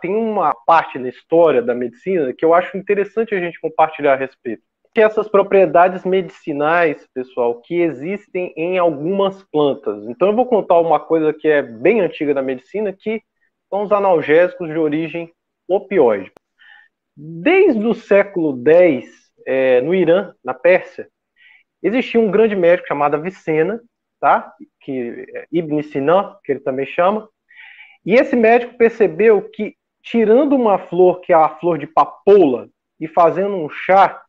tem uma parte na história da medicina que eu acho interessante a gente compartilhar a respeito. Que essas propriedades medicinais, pessoal, que existem em algumas plantas. Então eu vou contar uma coisa que é bem antiga da medicina, que são os analgésicos de origem opioide. Desde o século X, é, no Irã, na Pérsia, existia um grande médico chamado Avicena, tá? que é Ibn Sina, que ele também chama, e esse médico percebeu que, tirando uma flor, que é a flor de papoula, e fazendo um chá,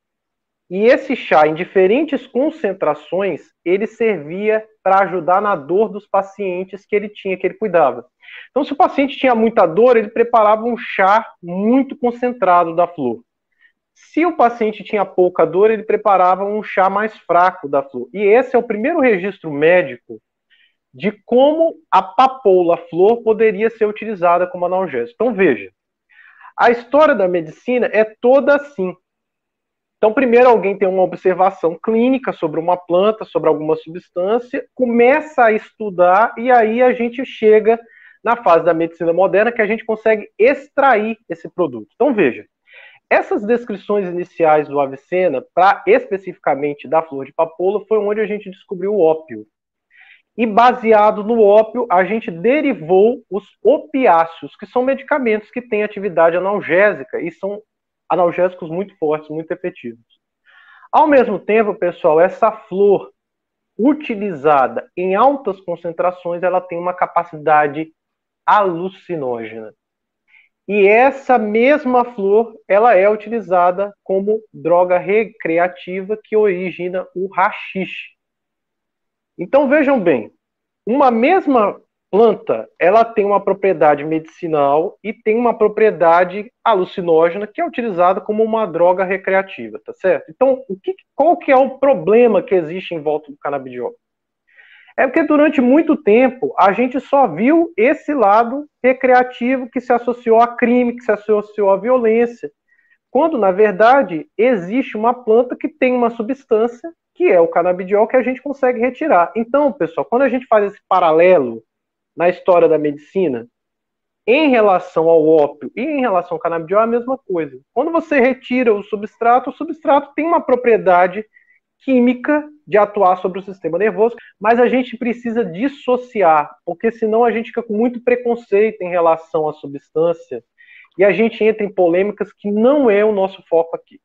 e esse chá, em diferentes concentrações, ele servia para ajudar na dor dos pacientes que ele tinha, que ele cuidava. Então, se o paciente tinha muita dor, ele preparava um chá muito concentrado da flor. Se o paciente tinha pouca dor, ele preparava um chá mais fraco da flor. E esse é o primeiro registro médico de como a papoula flor poderia ser utilizada como analgésico. Então, veja, a história da medicina é toda assim. Então, primeiro alguém tem uma observação clínica sobre uma planta, sobre alguma substância, começa a estudar e aí a gente chega na fase da medicina moderna que a gente consegue extrair esse produto. Então, veja, essas descrições iniciais do Avicena, para especificamente da flor de papoula, foi onde a gente descobriu o ópio. E baseado no ópio, a gente derivou os opiáceos, que são medicamentos que têm atividade analgésica e são analgésicos muito fortes, muito efetivos. Ao mesmo tempo, pessoal, essa flor utilizada em altas concentrações, ela tem uma capacidade alucinógena. E essa mesma flor, ela é utilizada como droga recreativa que origina o rachixe. Então vejam bem, uma mesma planta, ela tem uma propriedade medicinal e tem uma propriedade alucinógena que é utilizada como uma droga recreativa, tá certo? Então, o que, qual que é o problema que existe em volta do canabidiol? É porque durante muito tempo a gente só viu esse lado recreativo que se associou a crime, que se associou à violência, quando na verdade existe uma planta que tem uma substância que é o canabidiol que a gente consegue retirar. Então, pessoal, quando a gente faz esse paralelo na história da medicina, em relação ao ópio e em relação ao canabidiol é a mesma coisa. Quando você retira o substrato, o substrato tem uma propriedade química de atuar sobre o sistema nervoso, mas a gente precisa dissociar, porque senão a gente fica com muito preconceito em relação à substância e a gente entra em polêmicas que não é o nosso foco aqui.